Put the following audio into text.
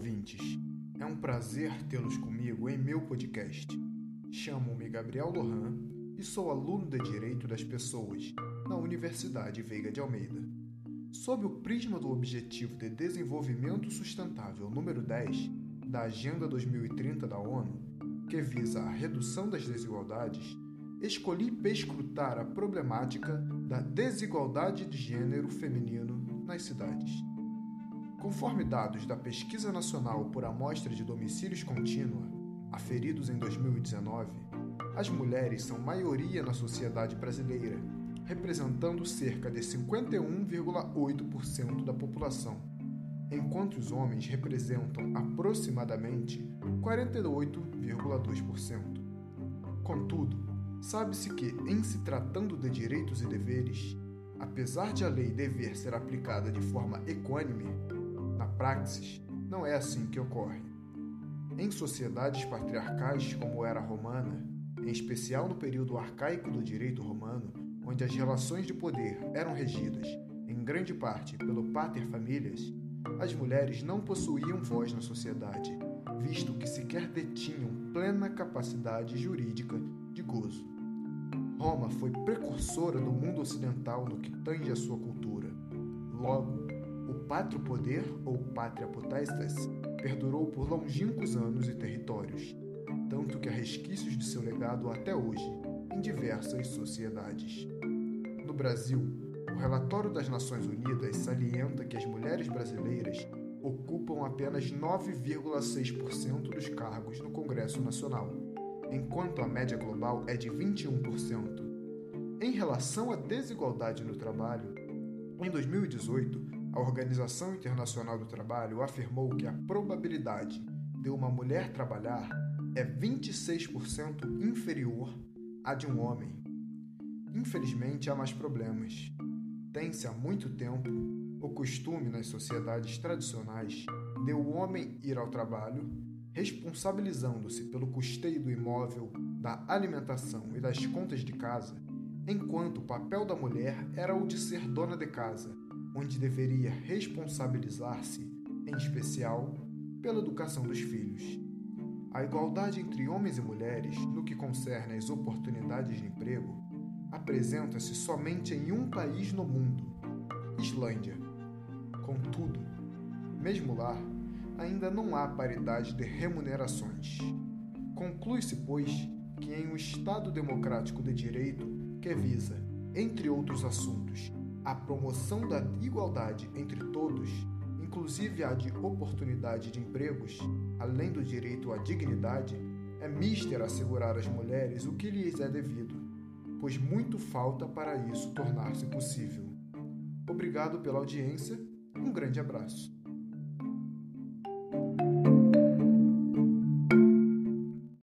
ouvintes. É um prazer tê-los comigo em meu podcast. Chamo-me Gabriel Lohan e sou aluno de Direito das Pessoas na Universidade Veiga de Almeida. Sob o prisma do Objetivo de Desenvolvimento Sustentável número 10 da Agenda 2030 da ONU, que visa a redução das desigualdades, escolhi perscrutar a problemática da desigualdade de gênero feminino nas cidades. Conforme dados da Pesquisa Nacional por Amostra de Domicílios Contínua, aferidos em 2019, as mulheres são maioria na sociedade brasileira, representando cerca de 51,8% da população, enquanto os homens representam aproximadamente 48,2%. Contudo, sabe-se que, em se tratando de direitos e deveres, apesar de a lei dever ser aplicada de forma equânime, praxis, não é assim que ocorre. Em sociedades patriarcais como era a romana, em especial no período arcaico do direito romano, onde as relações de poder eram regidas, em grande parte, pelo pater familias, as mulheres não possuíam voz na sociedade, visto que sequer detinham plena capacidade jurídica de gozo. Roma foi precursora do mundo ocidental no que tange a sua cultura. Logo, pátrio poder, ou pátria potestas, perdurou por longínquos anos e territórios, tanto que há resquícios de seu legado até hoje em diversas sociedades. No Brasil, o relatório das Nações Unidas salienta que as mulheres brasileiras ocupam apenas 9,6% dos cargos no Congresso Nacional, enquanto a média global é de 21%. Em relação à desigualdade no trabalho, em 2018, a Organização Internacional do Trabalho afirmou que a probabilidade de uma mulher trabalhar é 26% inferior à de um homem. Infelizmente, há mais problemas. Tem-se há muito tempo o costume nas sociedades tradicionais de o homem ir ao trabalho, responsabilizando-se pelo custeio do imóvel, da alimentação e das contas de casa, enquanto o papel da mulher era o de ser dona de casa onde deveria responsabilizar-se, em especial, pela educação dos filhos. A igualdade entre homens e mulheres, no que concerne às oportunidades de emprego, apresenta-se somente em um país no mundo, Islândia. Contudo, mesmo lá, ainda não há paridade de remunerações. Conclui-se, pois, que em um Estado democrático de direito que visa, entre outros assuntos, a promoção da igualdade entre todos, inclusive a de oportunidade de empregos, além do direito à dignidade, é mister assegurar às mulheres o que lhes é devido, pois muito falta para isso tornar-se possível. Obrigado pela audiência, um grande abraço.